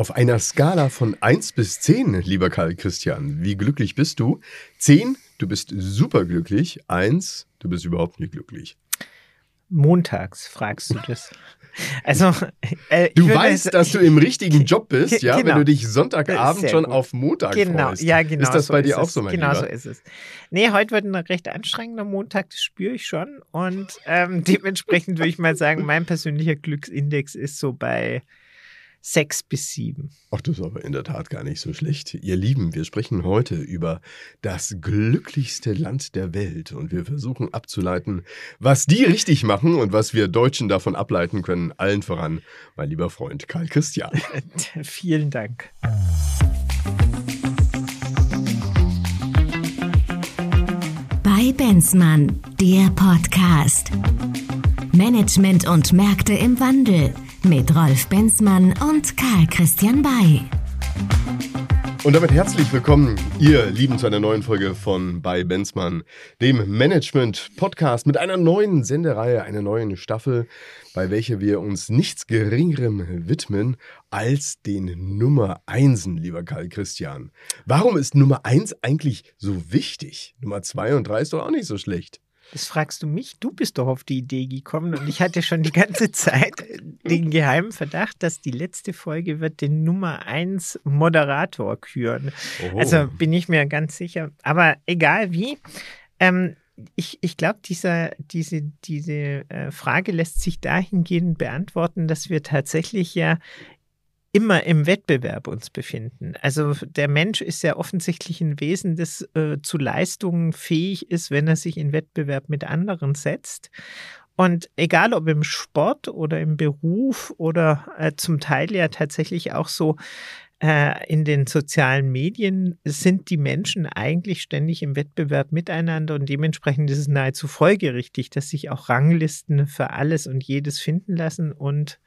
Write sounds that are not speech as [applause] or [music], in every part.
Auf einer Skala von 1 bis 10, lieber Karl Christian, wie glücklich bist du? 10, du bist superglücklich. 1, du bist überhaupt nicht glücklich. Montags fragst du das. Also, äh, du weißt, es, dass du im richtigen Job bist, ja, genau. wenn du dich Sonntagabend schon gut. auf Montag genau. freust. Ja, genau. Ist das so bei dir auch so, mein Genau Lieber? so ist es. Nee, heute wird ein recht anstrengender Montag, das spüre ich schon. Und ähm, [laughs] dementsprechend würde ich mal sagen, mein persönlicher Glücksindex ist so bei sechs bis sieben. Ach, das ist aber in der Tat gar nicht so schlecht. Ihr Lieben, wir sprechen heute über das glücklichste Land der Welt und wir versuchen abzuleiten, was die richtig machen und was wir Deutschen davon ableiten können. Allen voran, mein lieber Freund Karl Christian. [laughs] Vielen Dank. Bei Benzmann, der Podcast. Management und Märkte im Wandel mit Rolf Benzmann und Karl Christian Bay. Und damit herzlich willkommen, ihr Lieben, zu einer neuen Folge von bei Benzmann, dem Management-Podcast mit einer neuen Sendereihe, einer neuen Staffel, bei welcher wir uns nichts Geringerem widmen als den Nummer Einsen, lieber Karl Christian. Warum ist Nummer Eins eigentlich so wichtig? Nummer zwei und drei ist doch auch nicht so schlecht. Das fragst du mich. Du bist doch auf die Idee gekommen und ich hatte schon die ganze [laughs] Zeit den geheimen Verdacht, dass die letzte Folge wird den Nummer 1 Moderator küren. Oho. Also bin ich mir ganz sicher. Aber egal wie. Ähm, ich, ich glaube, diese, diese äh, Frage lässt sich dahingehend beantworten, dass wir tatsächlich ja immer im Wettbewerb uns befinden. Also der Mensch ist ja offensichtlich ein Wesen, das äh, zu Leistungen fähig ist, wenn er sich in Wettbewerb mit anderen setzt. Und egal ob im Sport oder im Beruf oder äh, zum Teil ja tatsächlich auch so äh, in den sozialen Medien, sind die Menschen eigentlich ständig im Wettbewerb miteinander und dementsprechend ist es nahezu folgerichtig, dass sich auch Ranglisten für alles und jedes finden lassen und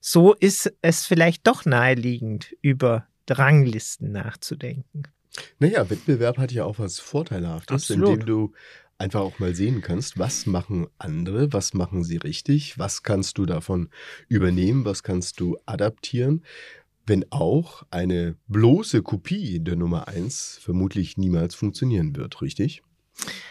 so ist es vielleicht doch naheliegend, über Dranglisten nachzudenken. Naja, Wettbewerb hat ja auch was Vorteilhaftes, Absolut. indem du einfach auch mal sehen kannst, was machen andere, was machen sie richtig, was kannst du davon übernehmen, was kannst du adaptieren, wenn auch eine bloße Kopie der Nummer eins vermutlich niemals funktionieren wird, richtig?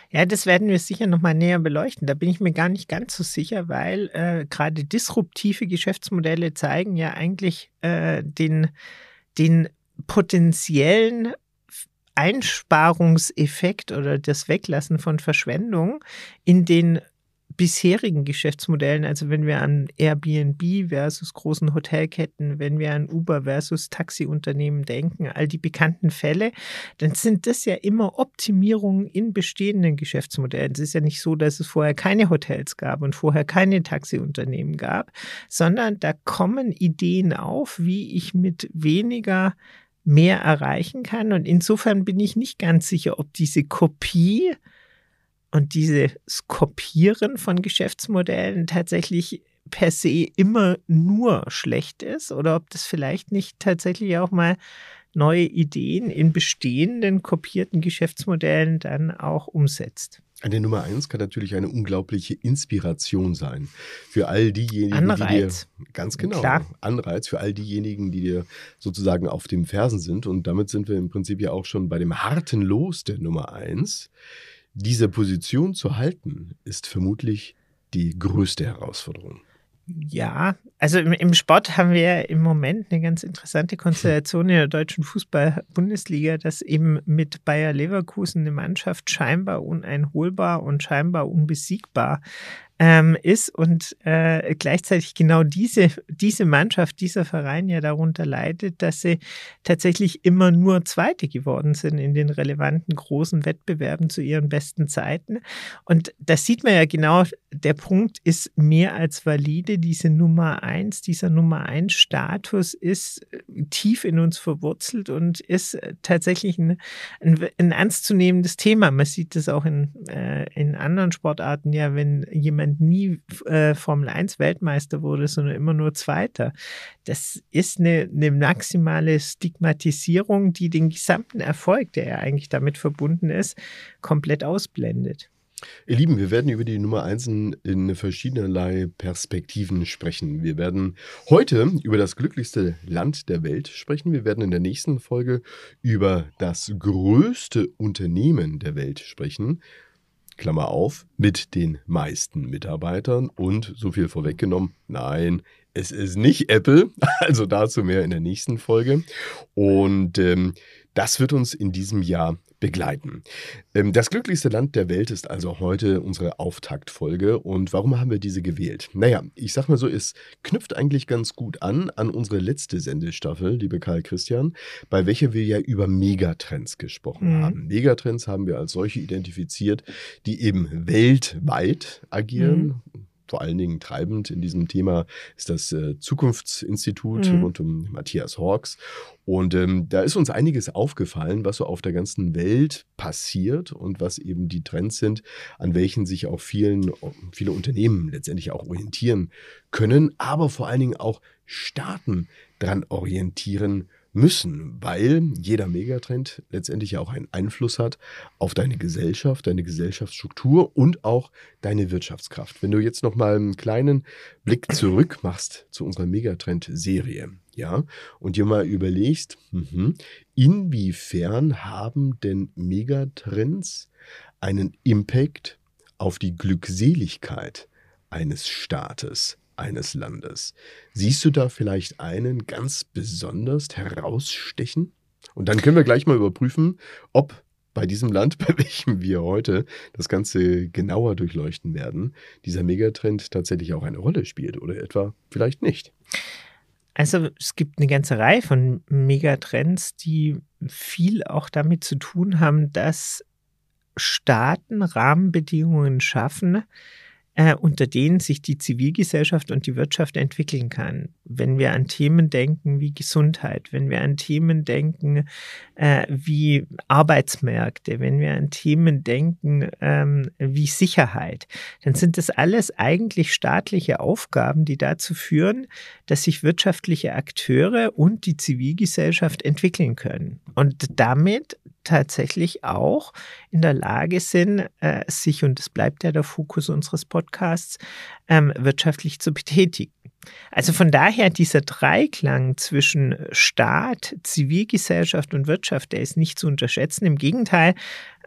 Ja, das werden wir sicher nochmal näher beleuchten. Da bin ich mir gar nicht ganz so sicher, weil äh, gerade disruptive Geschäftsmodelle zeigen ja eigentlich äh, den, den potenziellen Einsparungseffekt oder das Weglassen von Verschwendung in den bisherigen Geschäftsmodellen, also wenn wir an Airbnb versus großen Hotelketten, wenn wir an Uber versus Taxiunternehmen denken, all die bekannten Fälle, dann sind das ja immer Optimierungen in bestehenden Geschäftsmodellen. Es ist ja nicht so, dass es vorher keine Hotels gab und vorher keine Taxiunternehmen gab, sondern da kommen Ideen auf, wie ich mit weniger mehr erreichen kann. Und insofern bin ich nicht ganz sicher, ob diese Kopie und dieses Kopieren von Geschäftsmodellen tatsächlich per se immer nur schlecht ist oder ob das vielleicht nicht tatsächlich auch mal neue Ideen in bestehenden kopierten Geschäftsmodellen dann auch umsetzt. Eine Nummer eins kann natürlich eine unglaubliche Inspiration sein für all diejenigen, Anreiz. die dir ganz genau Klar. Anreiz für all diejenigen, die dir sozusagen auf dem Fersen sind. Und damit sind wir im Prinzip ja auch schon bei dem harten Los der Nummer eins. Diese Position zu halten, ist vermutlich die größte Herausforderung. Ja, also im, im, Sport haben wir im Moment eine ganz interessante Konstellation in der deutschen Fußball-Bundesliga, dass eben mit Bayer Leverkusen eine Mannschaft scheinbar uneinholbar und scheinbar unbesiegbar ähm, ist und äh, gleichzeitig genau diese, diese Mannschaft, dieser Verein ja darunter leidet, dass sie tatsächlich immer nur Zweite geworden sind in den relevanten großen Wettbewerben zu ihren besten Zeiten. Und das sieht man ja genau, der Punkt ist mehr als valide. Diese Nummer eins, dieser Nummer eins Status ist äh, tief in uns verwurzelt und ist äh, tatsächlich ein, ein, ein ernstzunehmendes Thema. Man sieht das auch in, äh, in anderen Sportarten ja, wenn jemand jemand nie äh, Formel 1 Weltmeister wurde, sondern immer nur Zweiter. Das ist eine, eine maximale Stigmatisierung, die den gesamten Erfolg, der ja eigentlich damit verbunden ist, komplett ausblendet. Ihr Lieben, wir werden über die Nummer 1 in verschiedenerlei Perspektiven sprechen. Wir werden heute über das glücklichste Land der Welt sprechen. Wir werden in der nächsten Folge über das größte Unternehmen der Welt sprechen. Klammer auf, mit den meisten Mitarbeitern und so viel vorweggenommen, nein, es ist nicht Apple, [laughs] also dazu mehr in der nächsten Folge. Und ähm, das wird uns in diesem Jahr begleiten. Ähm, das glücklichste Land der Welt ist also heute unsere Auftaktfolge. Und warum haben wir diese gewählt? Naja, ich sag mal so, es knüpft eigentlich ganz gut an an unsere letzte Sendestaffel, liebe Karl Christian, bei welcher wir ja über Megatrends gesprochen mhm. haben. Megatrends haben wir als solche identifiziert, die eben weltweit agieren. Mhm vor allen Dingen treibend in diesem Thema ist das äh, Zukunftsinstitut mhm. rund um Matthias Hawks. Und ähm, da ist uns einiges aufgefallen, was so auf der ganzen Welt passiert und was eben die Trends sind, an welchen sich auch vielen, viele Unternehmen letztendlich auch orientieren können, aber vor allen Dingen auch Staaten dran orientieren müssen, weil jeder Megatrend letztendlich ja auch einen Einfluss hat auf deine Gesellschaft, deine Gesellschaftsstruktur und auch deine Wirtschaftskraft. Wenn du jetzt noch mal einen kleinen Blick zurück machst zu unserer Megatrend-Serie, ja, und dir mal überlegst, mh, inwiefern haben denn Megatrends einen Impact auf die Glückseligkeit eines Staates? Eines Landes. Siehst du da vielleicht einen ganz besonders herausstechen? Und dann können wir gleich mal überprüfen, ob bei diesem Land, [laughs] bei welchem wir heute das Ganze genauer durchleuchten werden, dieser Megatrend tatsächlich auch eine Rolle spielt oder etwa vielleicht nicht. Also es gibt eine ganze Reihe von Megatrends, die viel auch damit zu tun haben, dass Staaten Rahmenbedingungen schaffen, äh, unter denen sich die Zivilgesellschaft und die Wirtschaft entwickeln kann. Wenn wir an Themen denken wie Gesundheit, wenn wir an Themen denken äh, wie Arbeitsmärkte, wenn wir an Themen denken ähm, wie Sicherheit, dann sind das alles eigentlich staatliche Aufgaben, die dazu führen, dass sich wirtschaftliche Akteure und die Zivilgesellschaft entwickeln können. Und damit tatsächlich auch in der Lage sind, äh, sich, und das bleibt ja der Fokus unseres Podcasts, ähm, wirtschaftlich zu betätigen. Also von daher dieser Dreiklang zwischen Staat, Zivilgesellschaft und Wirtschaft, der ist nicht zu unterschätzen. Im Gegenteil,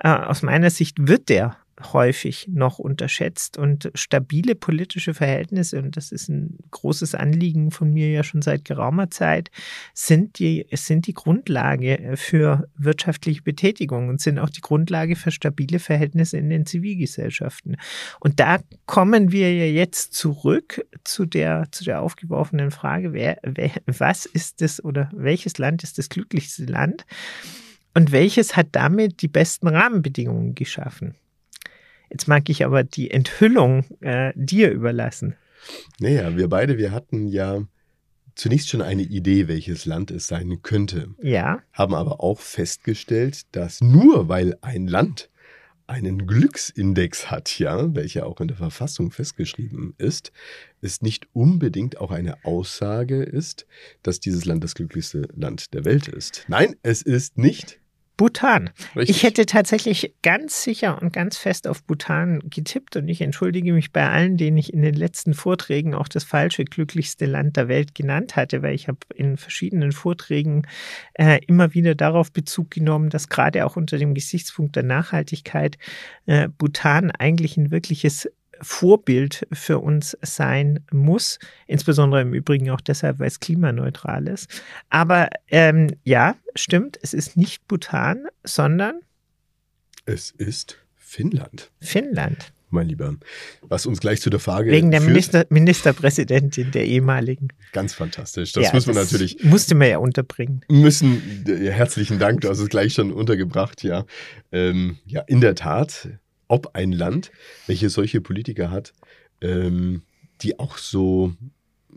äh, aus meiner Sicht wird der häufig noch unterschätzt und stabile politische Verhältnisse, und das ist ein großes Anliegen von mir ja schon seit geraumer Zeit, sind die, sind die Grundlage für wirtschaftliche Betätigung und sind auch die Grundlage für stabile Verhältnisse in den Zivilgesellschaften. Und da kommen wir ja jetzt zurück zu der, zu der aufgeworfenen Frage, wer, wer, was ist das oder welches Land ist das glücklichste Land? Und welches hat damit die besten Rahmenbedingungen geschaffen? Jetzt mag ich aber die Enthüllung äh, dir überlassen. Naja, wir beide, wir hatten ja zunächst schon eine Idee, welches Land es sein könnte. Ja. Haben aber auch festgestellt, dass nur weil ein Land einen Glücksindex hat, ja, welcher auch in der Verfassung festgeschrieben ist, es nicht unbedingt auch eine Aussage ist, dass dieses Land das glücklichste Land der Welt ist. Nein, es ist nicht Bhutan. Richtig. Ich hätte tatsächlich ganz sicher und ganz fest auf Bhutan getippt und ich entschuldige mich bei allen, denen ich in den letzten Vorträgen auch das falsche glücklichste Land der Welt genannt hatte, weil ich habe in verschiedenen Vorträgen äh, immer wieder darauf Bezug genommen, dass gerade auch unter dem Gesichtspunkt der Nachhaltigkeit äh, Bhutan eigentlich ein wirkliches Vorbild für uns sein muss, insbesondere im Übrigen auch deshalb, weil es klimaneutral ist. Aber ähm, ja, stimmt, es ist nicht Bhutan, sondern es ist Finnland. Finnland. Mein Lieber, was uns gleich zu der Frage. Wegen der Minister, Ministerpräsidentin der ehemaligen. Ganz fantastisch. Das ja, müssen wir das natürlich. Musste man ja unterbringen. Müssen, ja, herzlichen Dank, du hast es gleich schon untergebracht, ja. Ähm, ja, in der Tat ob ein Land, welches solche Politiker hat, ähm, die auch so,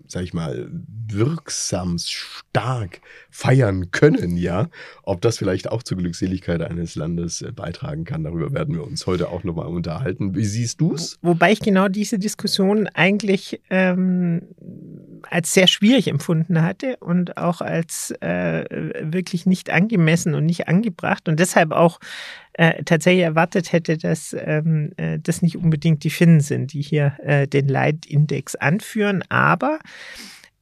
sag ich mal, wirksam, stark feiern können, ja, ob das vielleicht auch zur Glückseligkeit eines Landes äh, beitragen kann. Darüber werden wir uns heute auch nochmal unterhalten. Wie siehst du es? Wobei ich genau diese Diskussion eigentlich ähm, als sehr schwierig empfunden hatte und auch als äh, wirklich nicht angemessen und nicht angebracht und deshalb auch äh, tatsächlich erwartet hätte, dass ähm, äh, das nicht unbedingt die Finnen sind, die hier äh, den Leitindex anführen. Aber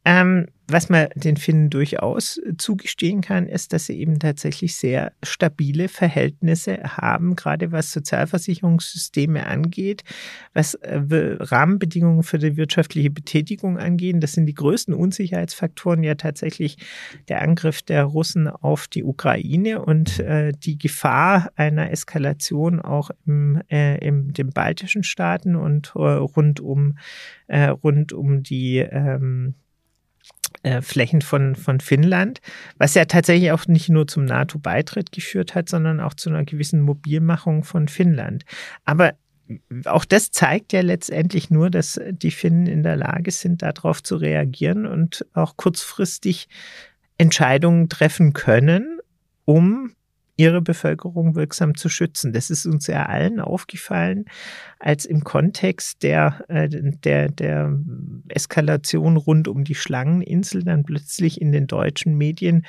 ähm, was man den Finnen durchaus zugestehen kann, ist, dass sie eben tatsächlich sehr stabile Verhältnisse haben, gerade was Sozialversicherungssysteme angeht, was äh, Rahmenbedingungen für die wirtschaftliche Betätigung angeht. Das sind die größten Unsicherheitsfaktoren ja tatsächlich der Angriff der Russen auf die Ukraine und äh, die Gefahr einer Eskalation auch im, äh, in den baltischen Staaten und äh, rund um äh, rund um die ähm, äh, Flächen von, von Finnland, was ja tatsächlich auch nicht nur zum NATO-Beitritt geführt hat, sondern auch zu einer gewissen Mobilmachung von Finnland. Aber auch das zeigt ja letztendlich nur, dass die Finnen in der Lage sind, darauf zu reagieren und auch kurzfristig Entscheidungen treffen können, um ihre Bevölkerung wirksam zu schützen. Das ist uns ja allen aufgefallen, als im Kontext der, äh, der, der Eskalation rund um die Schlangeninsel dann plötzlich in den deutschen Medien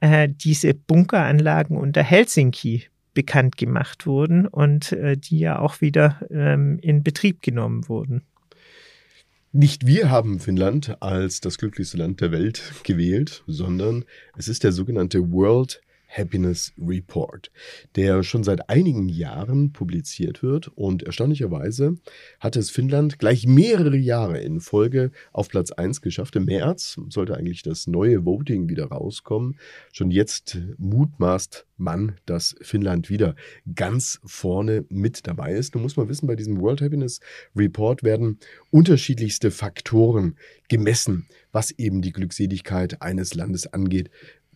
äh, diese Bunkeranlagen unter Helsinki bekannt gemacht wurden und äh, die ja auch wieder ähm, in Betrieb genommen wurden. Nicht wir haben Finnland als das glücklichste Land der Welt gewählt, sondern es ist der sogenannte World Happiness Report, der schon seit einigen Jahren publiziert wird und erstaunlicherweise hat es Finnland gleich mehrere Jahre in Folge auf Platz 1 geschafft. Im März sollte eigentlich das neue Voting wieder rauskommen. Schon jetzt mutmaßt man, dass Finnland wieder ganz vorne mit dabei ist. Nun muss man wissen, bei diesem World Happiness Report werden unterschiedlichste Faktoren gemessen, was eben die Glückseligkeit eines Landes angeht.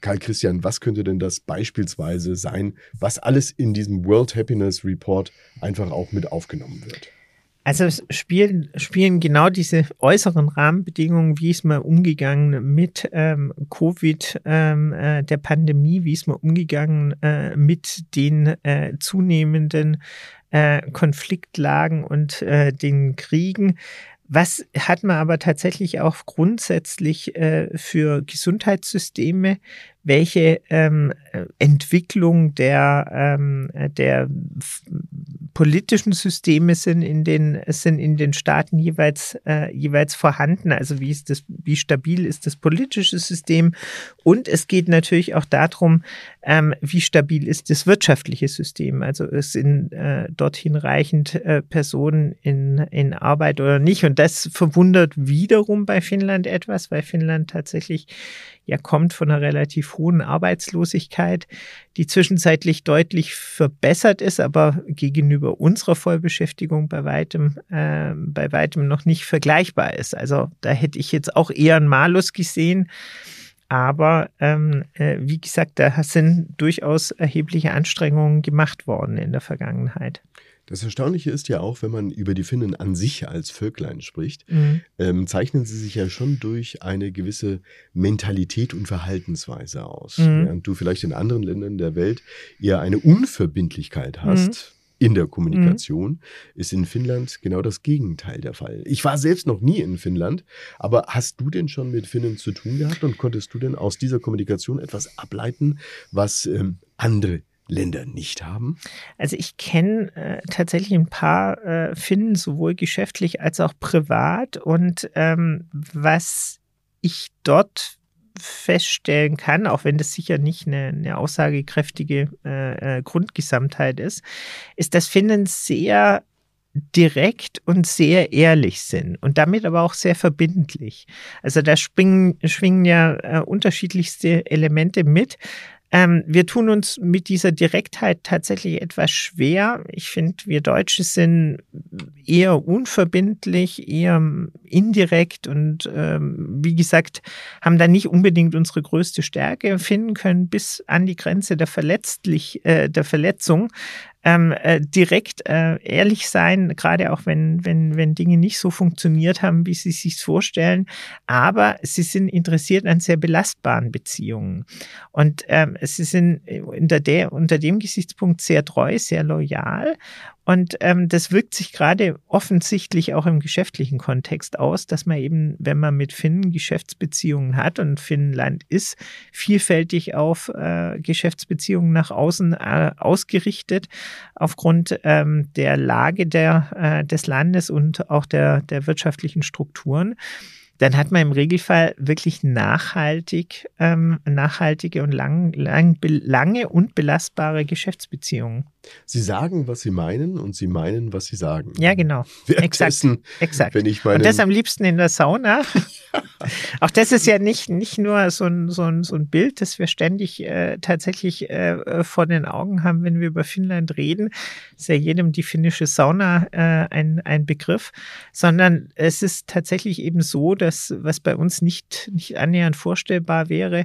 Karl Christian, was könnte denn das beispielsweise sein, was alles in diesem World Happiness Report einfach auch mit aufgenommen wird? Also es spielen, spielen genau diese äußeren Rahmenbedingungen, wie ist man umgegangen mit ähm, Covid, ähm, äh, der Pandemie, wie ist man umgegangen äh, mit den äh, zunehmenden äh, Konfliktlagen und äh, den Kriegen. Was hat man aber tatsächlich auch grundsätzlich äh, für Gesundheitssysteme, welche ähm, Entwicklung der, ähm, der politischen Systeme sind in den, sind in den Staaten jeweils, äh, jeweils vorhanden. Also wie ist das, wie stabil ist das politische System? Und es geht natürlich auch darum, ähm, wie stabil ist das wirtschaftliche System? Also es sind äh, dort hinreichend äh, Personen in, in Arbeit oder nicht? Und das verwundert wiederum bei Finnland etwas, weil Finnland tatsächlich ja kommt von einer relativ hohen Arbeitslosigkeit, die zwischenzeitlich deutlich verbessert ist, aber gegenüber unserer Vollbeschäftigung bei weitem, äh, bei weitem noch nicht vergleichbar ist. Also da hätte ich jetzt auch eher einen Malus gesehen. Aber ähm, äh, wie gesagt, da sind durchaus erhebliche Anstrengungen gemacht worden in der Vergangenheit. Das Erstaunliche ist ja auch, wenn man über die Finnen an sich als Völklein spricht, mhm. ähm, zeichnen sie sich ja schon durch eine gewisse Mentalität und Verhaltensweise aus. Mhm. Während du vielleicht in anderen Ländern der Welt eher eine Unverbindlichkeit hast. Mhm. In der Kommunikation mhm. ist in Finnland genau das Gegenteil der Fall. Ich war selbst noch nie in Finnland, aber hast du denn schon mit Finnen zu tun gehabt und konntest du denn aus dieser Kommunikation etwas ableiten, was ähm, andere Länder nicht haben? Also ich kenne äh, tatsächlich ein paar äh, Finnen, sowohl geschäftlich als auch privat. Und ähm, was ich dort feststellen kann, auch wenn das sicher nicht eine, eine aussagekräftige äh, äh Grundgesamtheit ist, ist, dass Finnen sehr direkt und sehr ehrlich sind und damit aber auch sehr verbindlich. Also da springen, schwingen ja äh, unterschiedlichste Elemente mit. Ähm, wir tun uns mit dieser Direktheit tatsächlich etwas schwer. Ich finde, wir Deutsche sind eher unverbindlich, eher indirekt und ähm, wie gesagt, haben da nicht unbedingt unsere größte Stärke finden können bis an die Grenze der, verletzlich, äh, der Verletzung. Ähm, äh, direkt äh, ehrlich sein, gerade auch wenn, wenn, wenn Dinge nicht so funktioniert haben, wie sie sich vorstellen. Aber sie sind interessiert an sehr belastbaren Beziehungen. Und ähm, sie sind unter, der, unter dem Gesichtspunkt sehr treu, sehr loyal und ähm, das wirkt sich gerade offensichtlich auch im geschäftlichen Kontext aus, dass man eben, wenn man mit Finnen Geschäftsbeziehungen hat und Finnland ist vielfältig auf äh, Geschäftsbeziehungen nach außen äh, ausgerichtet, aufgrund ähm, der Lage der, äh, des Landes und auch der, der wirtschaftlichen Strukturen dann hat man im Regelfall wirklich nachhaltig, ähm, nachhaltige und lang, lang, lange und belastbare Geschäftsbeziehungen. Sie sagen, was Sie meinen und Sie meinen, was Sie sagen. Ja, genau. [laughs] Exakt. Exakt. Wenn ich und das am liebsten in der Sauna. [laughs] Auch das ist ja nicht, nicht nur so ein, so, ein, so ein Bild, das wir ständig äh, tatsächlich äh, vor den Augen haben, wenn wir über Finnland reden. Ist ja jedem die finnische Sauna äh, ein, ein Begriff, sondern es ist tatsächlich eben so, dass was bei uns nicht, nicht annähernd vorstellbar wäre,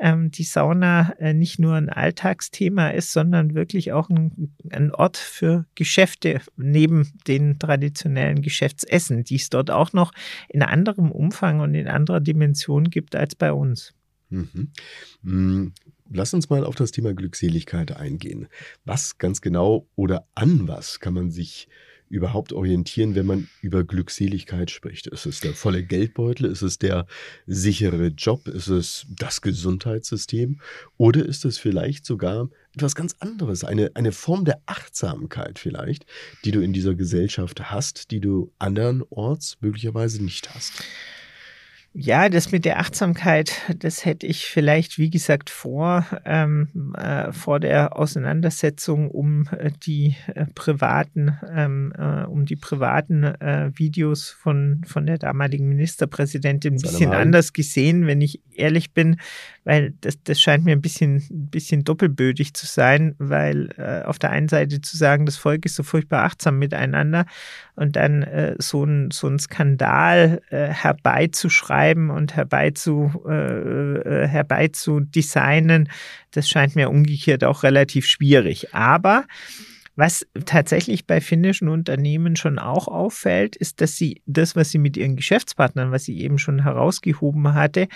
ähm, die Sauna äh, nicht nur ein Alltagsthema ist, sondern wirklich auch ein, ein, Ort für Geschäfte neben den traditionellen Geschäftsessen, die es dort auch noch in anderem Umfang und in anderer Dimension gibt als bei uns. Mhm. Mm, lass uns mal auf das Thema Glückseligkeit eingehen. Was ganz genau oder an was kann man sich überhaupt orientieren, wenn man über Glückseligkeit spricht? Ist es der volle Geldbeutel? Ist es der sichere Job? Ist es das Gesundheitssystem? Oder ist es vielleicht sogar etwas ganz anderes, eine, eine Form der Achtsamkeit vielleicht, die du in dieser Gesellschaft hast, die du andernorts möglicherweise nicht hast? Ja, das mit der Achtsamkeit, das hätte ich vielleicht, wie gesagt, vor, ähm, äh, vor der Auseinandersetzung um äh, die äh, privaten, ähm, äh, um die privaten äh, Videos von, von der damaligen Ministerpräsidentin ein bisschen anders gesehen, wenn ich ehrlich bin, weil das, das scheint mir ein bisschen, ein bisschen doppelbödig zu sein, weil äh, auf der einen Seite zu sagen, das Volk ist so furchtbar achtsam miteinander und dann so ein, so Skandal herbeizuschreiben, schreiben und herbeizu, äh, äh, herbeizudesignen, das scheint mir umgekehrt auch relativ schwierig. Aber was tatsächlich bei finnischen Unternehmen schon auch auffällt, ist, dass sie das, was sie mit ihren Geschäftspartnern, was sie eben schon herausgehoben hatte,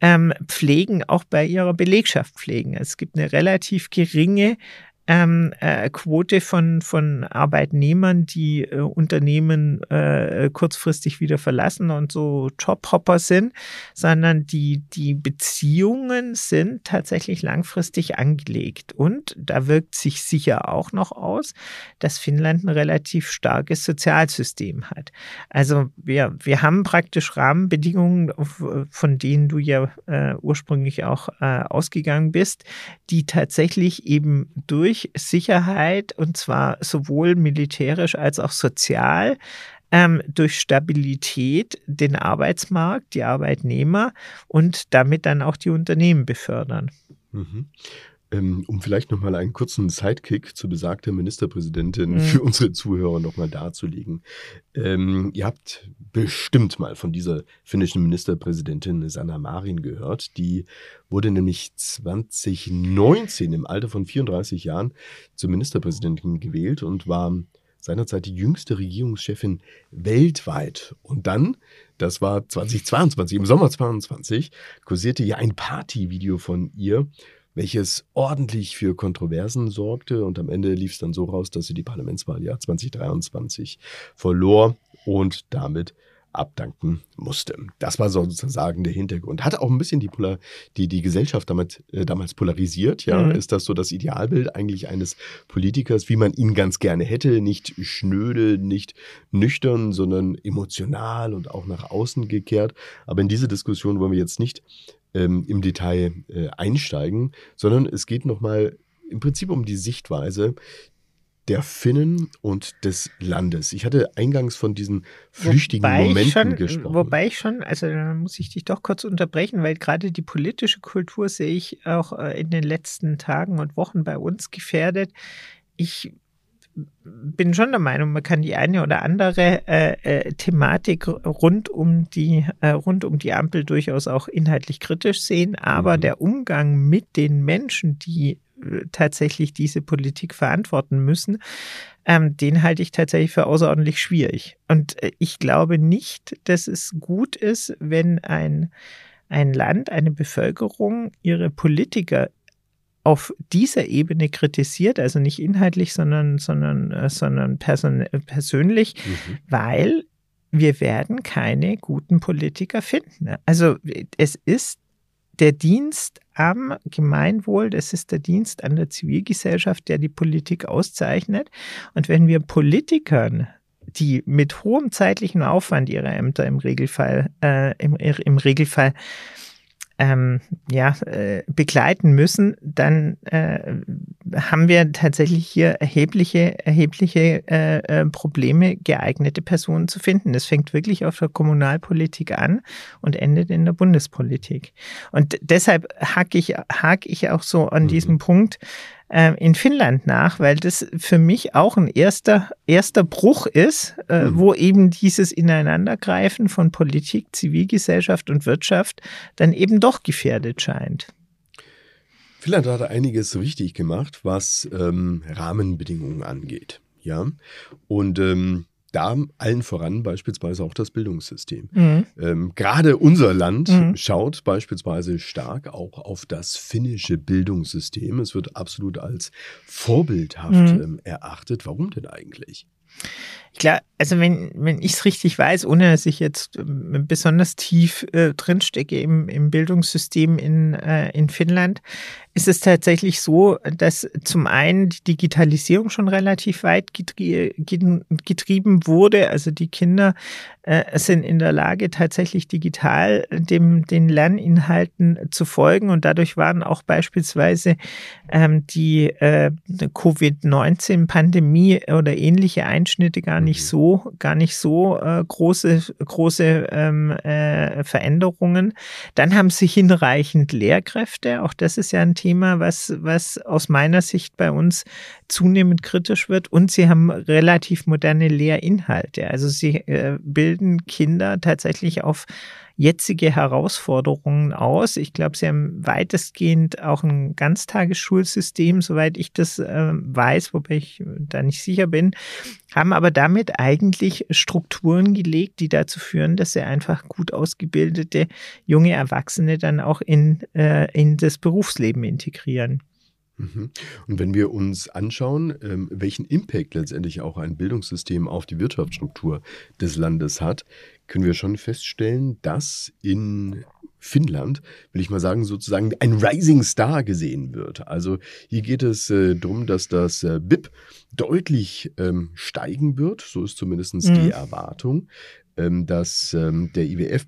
ähm, pflegen, auch bei ihrer Belegschaft pflegen. Es gibt eine relativ geringe ähm, äh, Quote von, von Arbeitnehmern, die äh, Unternehmen äh, kurzfristig wieder verlassen und so Jobhopper sind, sondern die, die Beziehungen sind tatsächlich langfristig angelegt. Und da wirkt sich sicher auch noch aus, dass Finnland ein relativ starkes Sozialsystem hat. Also wir, wir haben praktisch Rahmenbedingungen, von denen du ja äh, ursprünglich auch äh, ausgegangen bist, die tatsächlich eben durch durch Sicherheit, und zwar sowohl militärisch als auch sozial, ähm, durch Stabilität den Arbeitsmarkt, die Arbeitnehmer und damit dann auch die Unternehmen befördern. Mhm. Ähm, um vielleicht nochmal einen kurzen Sidekick zu besagter Ministerpräsidentin mhm. für unsere Zuhörer nochmal darzulegen. Ähm, ihr habt bestimmt mal von dieser finnischen Ministerpräsidentin Sanna Marin gehört. Die wurde nämlich 2019 im Alter von 34 Jahren zur Ministerpräsidentin gewählt und war seinerzeit die jüngste Regierungschefin weltweit. Und dann, das war 2022, im Sommer 2022, kursierte ja ein Partyvideo von ihr, welches ordentlich für Kontroversen sorgte. Und am Ende lief es dann so raus, dass sie die Parlamentswahl Jahr 2023 verlor und damit abdanken musste. Das war sozusagen der Hintergrund. Hat auch ein bisschen die, Polar, die, die Gesellschaft damit, äh, damals polarisiert. Ja, mhm. ist das so das Idealbild eigentlich eines Politikers, wie man ihn ganz gerne hätte, nicht schnöde, nicht nüchtern, sondern emotional und auch nach außen gekehrt. Aber in diese Diskussion wollen wir jetzt nicht ähm, im Detail äh, einsteigen, sondern es geht nochmal im Prinzip um die Sichtweise der Finnen und des Landes. Ich hatte eingangs von diesen flüchtigen wobei Momenten schon, gesprochen. Wobei ich schon, also da muss ich dich doch kurz unterbrechen, weil gerade die politische Kultur sehe ich auch äh, in den letzten Tagen und Wochen bei uns gefährdet. Ich bin schon der Meinung, man kann die eine oder andere äh, äh, Thematik rund um die äh, rund um die Ampel durchaus auch inhaltlich kritisch sehen, aber mhm. der Umgang mit den Menschen, die tatsächlich diese Politik verantworten müssen, ähm, den halte ich tatsächlich für außerordentlich schwierig. Und äh, ich glaube nicht, dass es gut ist, wenn ein, ein Land, eine Bevölkerung ihre Politiker auf dieser Ebene kritisiert, also nicht inhaltlich, sondern, sondern, äh, sondern person persönlich, mhm. weil wir werden keine guten Politiker finden. Also es ist der Dienst am Gemeinwohl, das ist der Dienst an der Zivilgesellschaft, der die Politik auszeichnet. Und wenn wir Politikern die mit hohem zeitlichen Aufwand ihre Ämter im Regelfall, äh, im, im Regelfall ähm, ja, äh, begleiten müssen, dann äh, haben wir tatsächlich hier erhebliche, erhebliche äh, äh, Probleme, geeignete Personen zu finden. Das fängt wirklich auf der Kommunalpolitik an und endet in der Bundespolitik. Und deshalb hake ich, hake ich auch so an mhm. diesem Punkt, äh, in Finnland nach, weil das für mich auch ein erster, erster Bruch ist, äh, mhm. wo eben dieses Ineinandergreifen von Politik, Zivilgesellschaft und Wirtschaft dann eben doch gefährdet scheint. Finnland hat einiges richtig gemacht, was ähm, Rahmenbedingungen angeht. Ja, und ähm, da allen voran beispielsweise auch das Bildungssystem. Mhm. Ähm, Gerade unser Land mhm. schaut beispielsweise stark auch auf das finnische Bildungssystem. Es wird absolut als vorbildhaft mhm. ähm, erachtet. Warum denn eigentlich? Klar, also wenn, wenn ich es richtig weiß, ohne dass ich jetzt ähm, besonders tief äh, drinstecke im, im Bildungssystem in, äh, in Finnland, ist es tatsächlich so, dass zum einen die Digitalisierung schon relativ weit getrie getrieben wurde. Also die Kinder äh, sind in der Lage, tatsächlich digital dem, den Lerninhalten zu folgen. Und dadurch waren auch beispielsweise ähm, die äh, Covid-19-Pandemie oder ähnliche Einschnitte gar nicht mhm. so, gar nicht so äh, große, große ähm, äh, Veränderungen. Dann haben sie hinreichend Lehrkräfte. Auch das ist ja ein Thema Thema, was, was aus meiner Sicht bei uns zunehmend kritisch wird. Und sie haben relativ moderne Lehrinhalte. Also sie äh, bilden Kinder tatsächlich auf jetzige Herausforderungen aus. Ich glaube, sie haben weitestgehend auch ein Ganztagesschulsystem, soweit ich das äh, weiß, wobei ich da nicht sicher bin, haben aber damit eigentlich Strukturen gelegt, die dazu führen, dass sie einfach gut ausgebildete junge Erwachsene dann auch in, äh, in das Berufsleben integrieren. Mhm. Und wenn wir uns anschauen, ähm, welchen Impact letztendlich auch ein Bildungssystem auf die Wirtschaftsstruktur des Landes hat, können wir schon feststellen, dass in Finnland, will ich mal sagen, sozusagen ein Rising Star gesehen wird. Also hier geht es äh, darum, dass das äh, BIP deutlich ähm, steigen wird, so ist zumindest mhm. die Erwartung, ähm, dass ähm, der IWF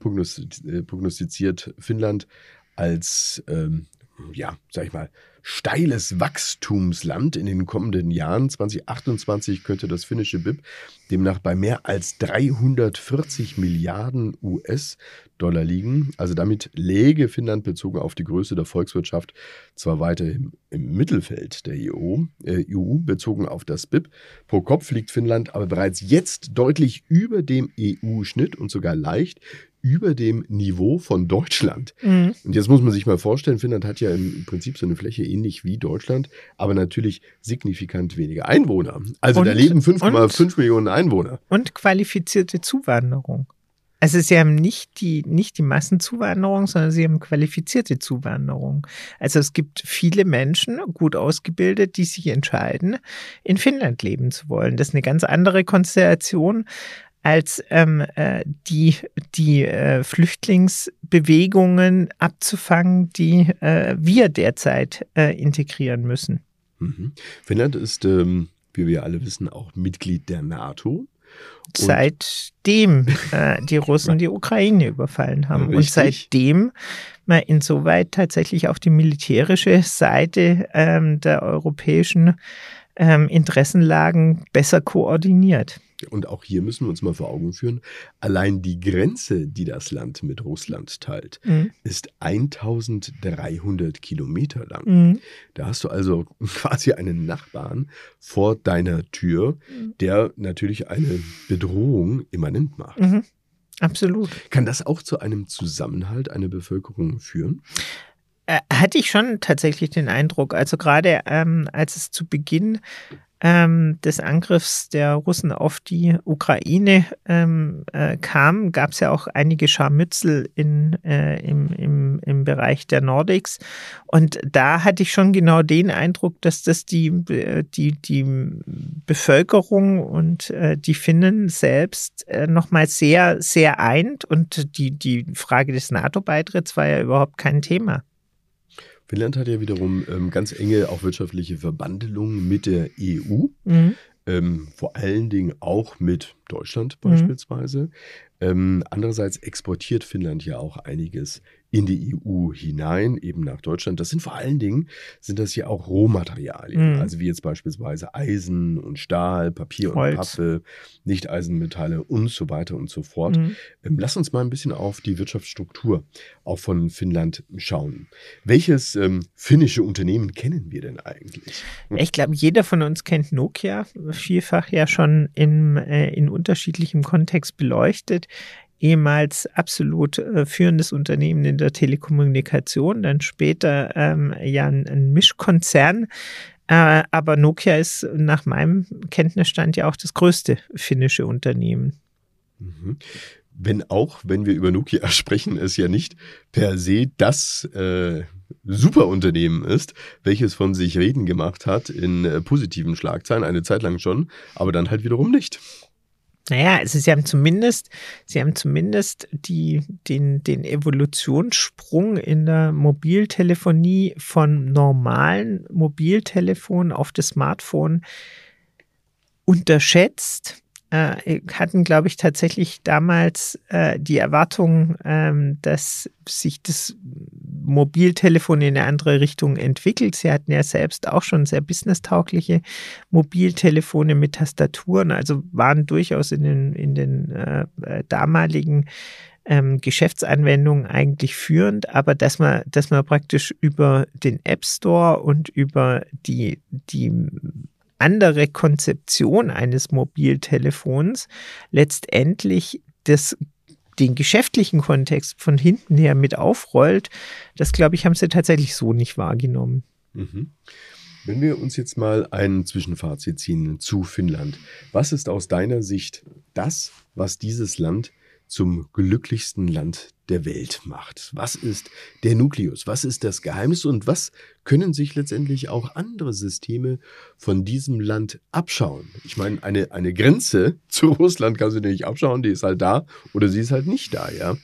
äh, prognostiziert Finnland als, ähm, ja, sag ich mal, steiles Wachstumsland in den kommenden Jahren. 2028 könnte das finnische BIP demnach bei mehr als 340 Milliarden US-Dollar liegen. Also damit läge Finnland bezogen auf die Größe der Volkswirtschaft zwar weiter im, im Mittelfeld der EU, äh, EU, bezogen auf das BIP. Pro Kopf liegt Finnland aber bereits jetzt deutlich über dem EU-Schnitt und sogar leicht über dem Niveau von Deutschland. Mhm. Und jetzt muss man sich mal vorstellen, Finnland hat ja im Prinzip so eine Fläche ähnlich wie Deutschland, aber natürlich signifikant weniger Einwohner. Also und, da leben 5,5 Millionen Einwohner. Und qualifizierte Zuwanderung. Also sie haben nicht die, nicht die Massenzuwanderung, sondern sie haben qualifizierte Zuwanderung. Also es gibt viele Menschen, gut ausgebildet, die sich entscheiden, in Finnland leben zu wollen. Das ist eine ganz andere Konstellation als ähm, äh, die, die äh, Flüchtlingsbewegungen abzufangen, die äh, wir derzeit äh, integrieren müssen. Mhm. Finnland ist, ähm, wie wir alle wissen, auch Mitglied der NATO. Seitdem äh, die Russen die Ukraine überfallen haben. Richtig. Und seitdem man insoweit tatsächlich auch die militärische Seite ähm, der europäischen ähm, Interessenlagen besser koordiniert. Und auch hier müssen wir uns mal vor Augen führen, allein die Grenze, die das Land mit Russland teilt, mhm. ist 1300 Kilometer lang. Mhm. Da hast du also [laughs] quasi einen Nachbarn vor deiner Tür, mhm. der natürlich eine Bedrohung immanent macht. Mhm. Absolut. Kann das auch zu einem Zusammenhalt einer Bevölkerung führen? Äh, hatte ich schon tatsächlich den Eindruck. Also gerade ähm, als es zu Beginn ähm, des Angriffs der Russen auf die Ukraine ähm, äh, kam, gab es ja auch einige Scharmützel in, äh, im, im, im Bereich der Nordics. Und da hatte ich schon genau den Eindruck, dass das die, die, die Bevölkerung und äh, die Finnen selbst äh, nochmal sehr, sehr eint. Und die, die Frage des NATO-Beitritts war ja überhaupt kein Thema. Finnland hat ja wiederum ähm, ganz enge auch wirtschaftliche Verbandelungen mit der EU. Mhm. Ähm, vor allen Dingen auch mit Deutschland mhm. beispielsweise. Mhm. Ähm, andererseits exportiert Finnland ja auch einiges in die EU hinein, eben nach Deutschland. Das sind vor allen Dingen, sind das ja auch Rohmaterialien, mhm. also wie jetzt beispielsweise Eisen und Stahl, Papier Holz. und Pappe, Nicht-Eisenmetalle und so weiter und so fort. Mhm. Ähm, lass uns mal ein bisschen auf die Wirtschaftsstruktur auch von Finnland schauen. Welches ähm, finnische Unternehmen kennen wir denn eigentlich? Ich glaube, jeder von uns kennt Nokia, vielfach ja schon in, äh, in unterschiedlichem Kontext beleuchtet ehemals absolut äh, führendes Unternehmen in der Telekommunikation, dann später ähm, ja ein, ein Mischkonzern. Äh, aber Nokia ist nach meinem Kenntnisstand ja auch das größte finnische Unternehmen. Mhm. Wenn auch, wenn wir über Nokia [laughs] sprechen, es ja nicht per se das äh, Superunternehmen ist, welches von sich reden gemacht hat in äh, positiven Schlagzeilen, eine Zeit lang schon, aber dann halt wiederum nicht. Naja, also sie haben zumindest, sie haben zumindest die, den, den Evolutionssprung in der Mobiltelefonie von normalen Mobiltelefon auf das Smartphone unterschätzt. Äh, hatten, glaube ich, tatsächlich damals äh, die Erwartung, ähm, dass sich das Mobiltelefon in eine andere Richtung entwickelt. Sie hatten ja selbst auch schon sehr businesstaugliche Mobiltelefone mit Tastaturen, also waren durchaus in den, in den äh, äh damaligen ähm, Geschäftsanwendungen eigentlich führend, aber dass man, dass man praktisch über den App Store und über die, die andere Konzeption eines Mobiltelefons letztendlich das den geschäftlichen Kontext von hinten her mit aufrollt, das glaube ich, haben sie tatsächlich so nicht wahrgenommen. Mhm. Wenn wir uns jetzt mal ein Zwischenfazit ziehen zu Finnland, was ist aus deiner Sicht das, was dieses Land zum glücklichsten Land der Welt macht. Was ist der Nukleus? Was ist das Geheimnis? Und was können sich letztendlich auch andere Systeme von diesem Land abschauen? Ich meine, eine, eine Grenze [laughs] zu Russland kannst du nicht abschauen, die ist halt da oder sie ist halt nicht da, ja.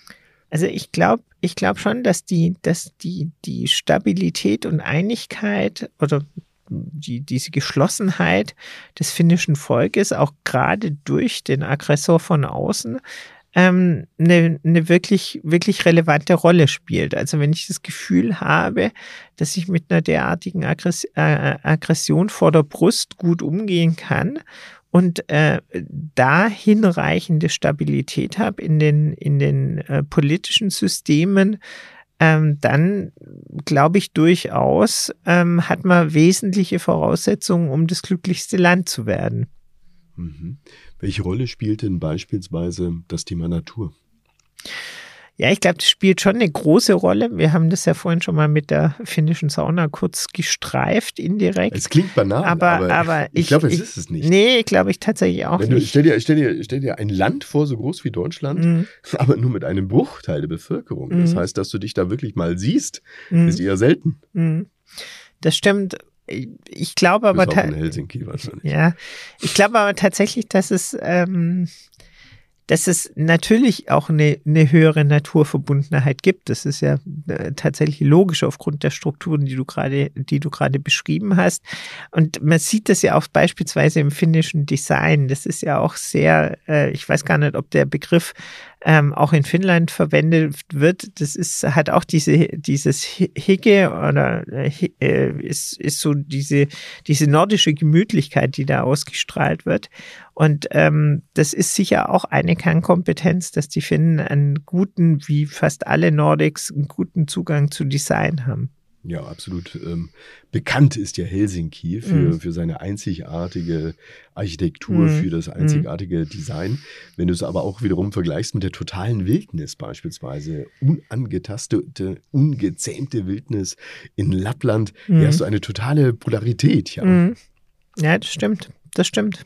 Also ich glaube, ich glaube schon, dass die, dass die, die Stabilität und Einigkeit oder die, diese Geschlossenheit des finnischen Volkes auch gerade durch den Aggressor von außen ähm, eine, eine wirklich, wirklich relevante Rolle spielt. Also wenn ich das Gefühl habe, dass ich mit einer derartigen Aggress äh, Aggression vor der Brust gut umgehen kann und äh, da hinreichende Stabilität habe in den, in den äh, politischen Systemen, ähm, dann glaube ich durchaus, ähm, hat man wesentliche Voraussetzungen, um das glücklichste Land zu werden. Mhm. Welche Rolle spielt denn beispielsweise das Thema Natur? Ja, ich glaube, das spielt schon eine große Rolle. Wir haben das ja vorhin schon mal mit der finnischen Sauna kurz gestreift, indirekt. Es klingt banal, aber, aber, aber ich, ich glaube, es ist es nicht. Nee, glaube ich tatsächlich auch Wenn du, nicht. Stell dir, stell, dir, stell dir ein Land vor, so groß wie Deutschland, mhm. [laughs] aber nur mit einem Bruchteil der Bevölkerung. Mhm. Das heißt, dass du dich da wirklich mal siehst, mhm. ist eher selten. Mhm. Das stimmt ich glaube aber Helsinki wahrscheinlich. Ja, ich glaube aber tatsächlich, dass es ähm, dass es natürlich auch eine, eine höhere Naturverbundenheit gibt. Das ist ja äh, tatsächlich logisch aufgrund der Strukturen, die du gerade, die du gerade beschrieben hast. Und man sieht das ja auch beispielsweise im finnischen Design. Das ist ja auch sehr, äh, ich weiß gar nicht, ob der Begriff ähm, auch in Finnland verwendet wird. Das ist, hat auch diese, dieses Hicke oder äh, ist, ist so diese, diese nordische Gemütlichkeit, die da ausgestrahlt wird. Und ähm, das ist sicher auch eine Kernkompetenz, dass die Finnen einen guten, wie fast alle Nordics, einen guten Zugang zu Design haben. Ja, absolut. Ähm, bekannt ist ja Helsinki für, mhm. für seine einzigartige Architektur, mhm. für das einzigartige mhm. Design. Wenn du es aber auch wiederum vergleichst mit der totalen Wildnis beispielsweise, unangetastete, ungezähmte Wildnis in Lappland, mhm. hier hast du eine totale Polarität. Ja, mhm. ja das stimmt. Das stimmt.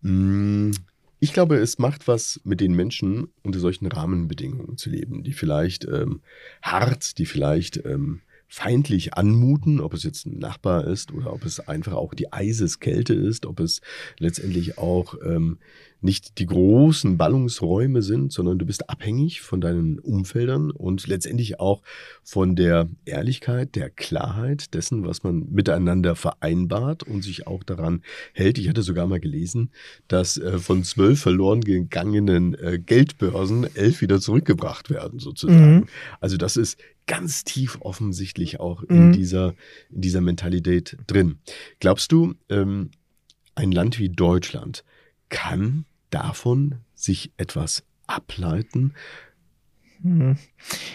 Mm, ich glaube, es macht was mit den Menschen, unter solchen Rahmenbedingungen zu leben, die vielleicht ähm, hart, die vielleicht ähm, feindlich anmuten, ob es jetzt ein Nachbar ist oder ob es einfach auch die Eiseskälte ist, ob es letztendlich auch ähm, nicht die großen Ballungsräume sind, sondern du bist abhängig von deinen Umfeldern und letztendlich auch von der Ehrlichkeit, der Klarheit dessen, was man miteinander vereinbart und sich auch daran hält. Ich hatte sogar mal gelesen, dass äh, von zwölf verloren gegangenen äh, Geldbörsen elf wieder zurückgebracht werden, sozusagen. Mhm. Also das ist ganz tief offensichtlich auch in mhm. dieser, in dieser Mentalität drin. Glaubst du, ähm, ein Land wie Deutschland kann davon sich etwas ableiten? Hm.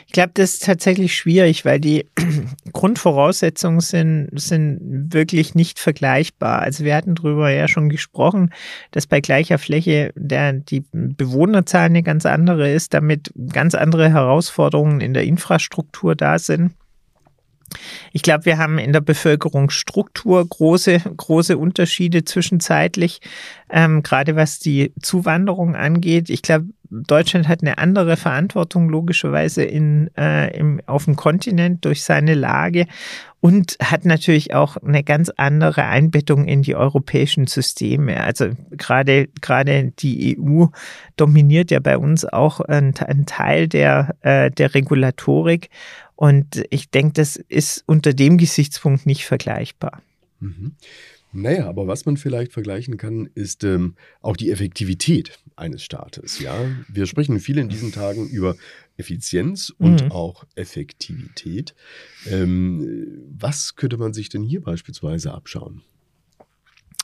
Ich glaube, das ist tatsächlich schwierig, weil die [clears throat] Grundvoraussetzungen sind, sind wirklich nicht vergleichbar. Also wir hatten darüber ja schon gesprochen, dass bei gleicher Fläche der, die Bewohnerzahl eine ganz andere ist, damit ganz andere Herausforderungen in der Infrastruktur da sind. Ich glaube, wir haben in der Bevölkerungsstruktur große, große Unterschiede zwischenzeitlich, ähm, gerade was die Zuwanderung angeht. Ich glaube, Deutschland hat eine andere Verantwortung logischerweise in, äh, im, auf dem Kontinent durch seine Lage und hat natürlich auch eine ganz andere Einbettung in die europäischen Systeme. Also gerade gerade die EU dominiert ja bei uns auch einen, einen Teil der, äh, der Regulatorik und ich denke, das ist unter dem Gesichtspunkt nicht vergleichbar. Mhm. Naja, aber was man vielleicht vergleichen kann, ist ähm, auch die Effektivität eines Staates. Ja, wir sprechen viel in diesen Tagen über Effizienz und mhm. auch Effektivität. Ähm, was könnte man sich denn hier beispielsweise abschauen?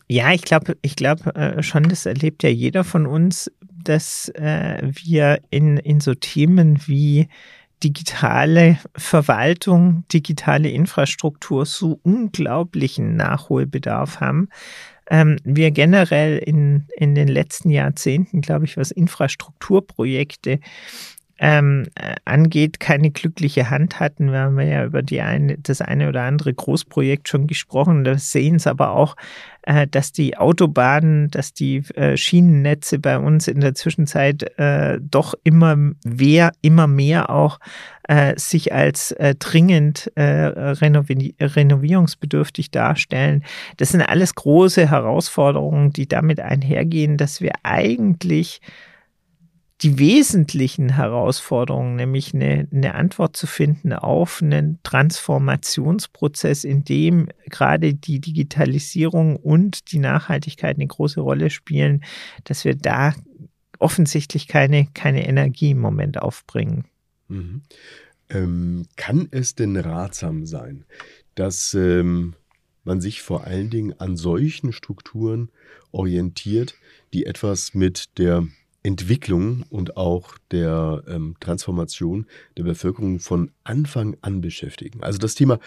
Ja, ich glaube, ich glaube äh, schon, das erlebt ja jeder von uns, dass äh, wir in, in so Themen wie digitale Verwaltung, digitale Infrastruktur so unglaublichen Nachholbedarf haben. Ähm, wir generell in, in den letzten Jahrzehnten, glaube ich, was Infrastrukturprojekte ähm, äh, angeht, keine glückliche Hand hatten. Wir haben ja über die eine, das eine oder andere Großprojekt schon gesprochen. Da sehen es aber auch, äh, dass die Autobahnen, dass die äh, Schienennetze bei uns in der Zwischenzeit äh, doch immer mehr, immer mehr auch äh, sich als äh, dringend renovi renovierungsbedürftig darstellen. Das sind alles große Herausforderungen, die damit einhergehen, dass wir eigentlich die wesentlichen Herausforderungen, nämlich eine, eine, Antwort zu finden auf einen Transformationsprozess, in dem gerade die Digitalisierung und die Nachhaltigkeit eine große Rolle spielen, dass wir da offensichtlich keine, keine Energie im Moment aufbringen. Mhm. Ähm, kann es denn ratsam sein, dass ähm, man sich vor allen Dingen an solchen Strukturen orientiert, die etwas mit der Entwicklung und auch der ähm, Transformation der Bevölkerung von Anfang an beschäftigen. Also das Thema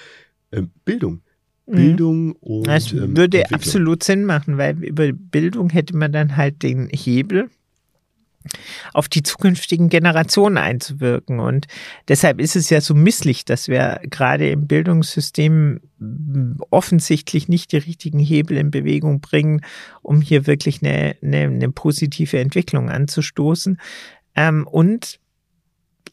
äh, Bildung. Mhm. Bildung und. Das ähm, würde absolut Sinn machen, weil über Bildung hätte man dann halt den Hebel, auf die zukünftigen Generationen einzuwirken. Und deshalb ist es ja so misslich, dass wir gerade im Bildungssystem offensichtlich nicht die richtigen Hebel in Bewegung bringen, um hier wirklich eine, eine, eine positive Entwicklung anzustoßen. Ähm, und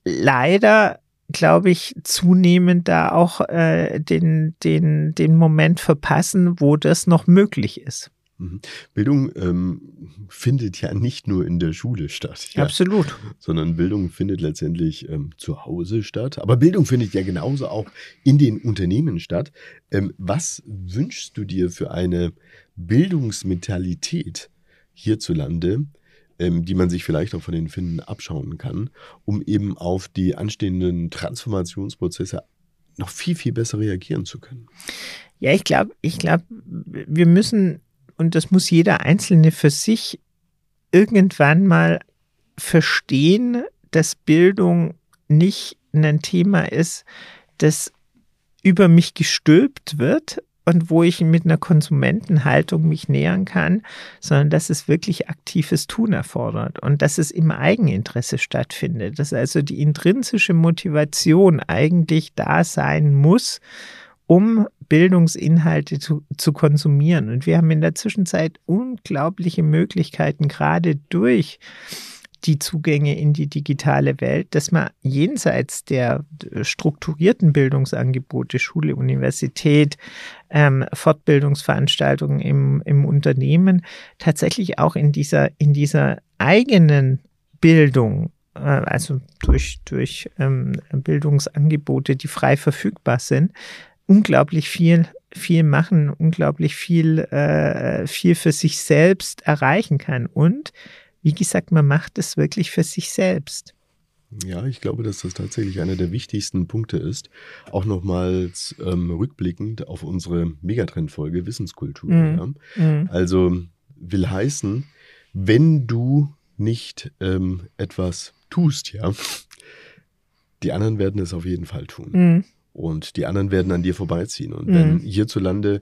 leider glaube ich, zunehmend da auch äh, den, den, den Moment verpassen, wo das noch möglich ist. Mhm. Bildung ähm, findet ja nicht nur in der Schule statt. Ja, Absolut. Sondern Bildung findet letztendlich ähm, zu Hause statt. Aber Bildung findet ja genauso auch in den Unternehmen statt. Ähm, was wünschst du dir für eine Bildungsmentalität hierzulande, ähm, die man sich vielleicht auch von den Finnen abschauen kann, um eben auf die anstehenden Transformationsprozesse noch viel, viel besser reagieren zu können? Ja, ich glaube, ich glaube, wir müssen und das muss jeder Einzelne für sich irgendwann mal verstehen, dass Bildung nicht ein Thema ist, das über mich gestülpt wird und wo ich mit einer Konsumentenhaltung mich nähern kann, sondern dass es wirklich aktives Tun erfordert und dass es im Eigeninteresse stattfindet, dass also die intrinsische Motivation eigentlich da sein muss, um Bildungsinhalte zu, zu konsumieren. Und wir haben in der Zwischenzeit unglaubliche Möglichkeiten, gerade durch die Zugänge in die digitale Welt, dass man jenseits der strukturierten Bildungsangebote, Schule, Universität, ähm, Fortbildungsveranstaltungen im, im Unternehmen tatsächlich auch in dieser, in dieser eigenen Bildung äh, also durch, durch ähm, Bildungsangebote, die frei verfügbar sind, unglaublich viel, viel machen, unglaublich viel, äh, viel für sich selbst erreichen kann. Und wie gesagt, man macht es wirklich für sich selbst. Ja, ich glaube, dass das tatsächlich einer der wichtigsten Punkte ist. Auch nochmals ähm, rückblickend auf unsere Megatrend-Folge Wissenskultur. Mm. Ja. Mm. Also will heißen, wenn du nicht ähm, etwas tust, ja, die anderen werden es auf jeden Fall tun. Mm. Und die anderen werden an dir vorbeiziehen. Und wenn hierzulande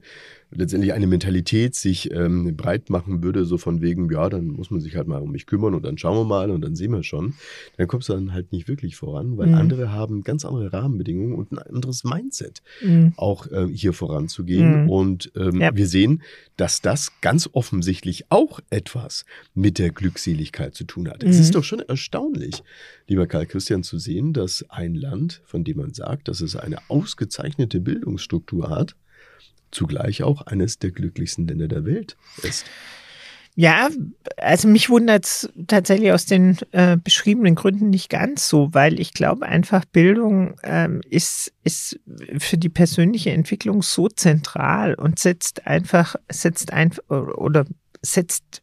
letztendlich eine Mentalität sich ähm, breit machen würde, so von wegen, ja, dann muss man sich halt mal um mich kümmern und dann schauen wir mal und dann sehen wir schon, dann kommst du dann halt nicht wirklich voran, weil mhm. andere haben ganz andere Rahmenbedingungen und ein anderes Mindset, mhm. auch äh, hier voranzugehen. Mhm. Und ähm, ja. wir sehen, dass das ganz offensichtlich auch etwas mit der Glückseligkeit zu tun hat. Es ist mhm. doch schon erstaunlich, lieber Karl Christian, zu sehen, dass ein Land, von dem man sagt, dass es eine ausgezeichnete Bildungsstruktur hat, zugleich auch eines der glücklichsten Länder der Welt ist. Ja, also mich wundert es tatsächlich aus den äh, beschriebenen Gründen nicht ganz so, weil ich glaube einfach, Bildung ähm, ist, ist für die persönliche Entwicklung so zentral und setzt einfach, setzt einfach oder setzt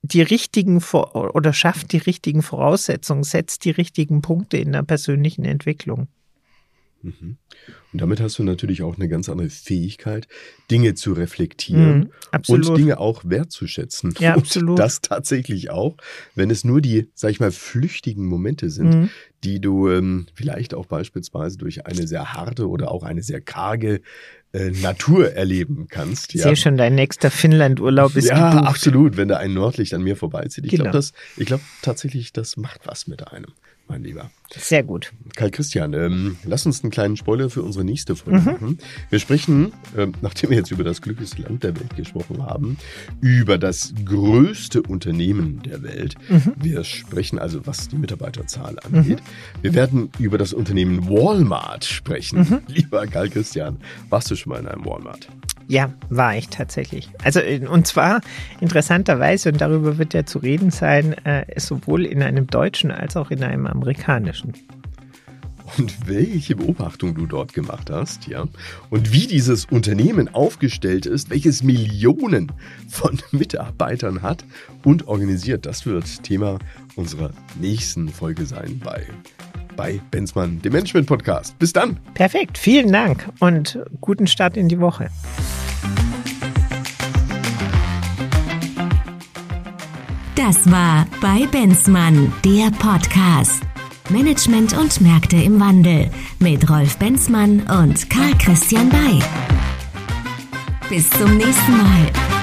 die richtigen oder schafft die richtigen Voraussetzungen, setzt die richtigen Punkte in der persönlichen Entwicklung. Mhm. Und damit hast du natürlich auch eine ganz andere Fähigkeit, Dinge zu reflektieren mhm, und Dinge auch wertzuschätzen. Ja, [laughs] und absolut. das tatsächlich auch, wenn es nur die, sag ich mal, flüchtigen Momente sind, mhm. die du ähm, vielleicht auch beispielsweise durch eine sehr harte oder auch eine sehr karge äh, Natur erleben kannst. Ich ja. sehe schon, dein nächster Finnland-Urlaub ist Ja, gebucht. absolut, wenn da ein Nordlicht an mir vorbeizieht. Ich genau. glaube glaub tatsächlich, das macht was mit einem mein Lieber. Sehr gut. Karl Christian, ähm, lass uns einen kleinen Spoiler für unsere nächste Folge mhm. machen. Wir sprechen, ähm, nachdem wir jetzt über das glücklichste Land der Welt gesprochen haben, über das größte Unternehmen der Welt. Mhm. Wir sprechen also, was die Mitarbeiterzahl angeht. Mhm. Wir werden über das Unternehmen Walmart sprechen. Mhm. Lieber Karl Christian, warst du schon mal in einem Walmart? Ja, war ich tatsächlich. Also, und zwar interessanterweise, und darüber wird ja zu reden sein, äh, sowohl in einem deutschen als auch in einem amerikanischen. Und welche Beobachtung du dort gemacht hast, ja. Und wie dieses Unternehmen aufgestellt ist, welches Millionen von [laughs] Mitarbeitern hat und organisiert, das wird Thema unserer nächsten Folge sein bei bei Benzmann, dem Management Podcast. Bis dann. Perfekt, vielen Dank und guten Start in die Woche. Das war bei Benzmann, der Podcast. Management und Märkte im Wandel mit Rolf Benzmann und Karl Christian Bay. Bis zum nächsten Mal.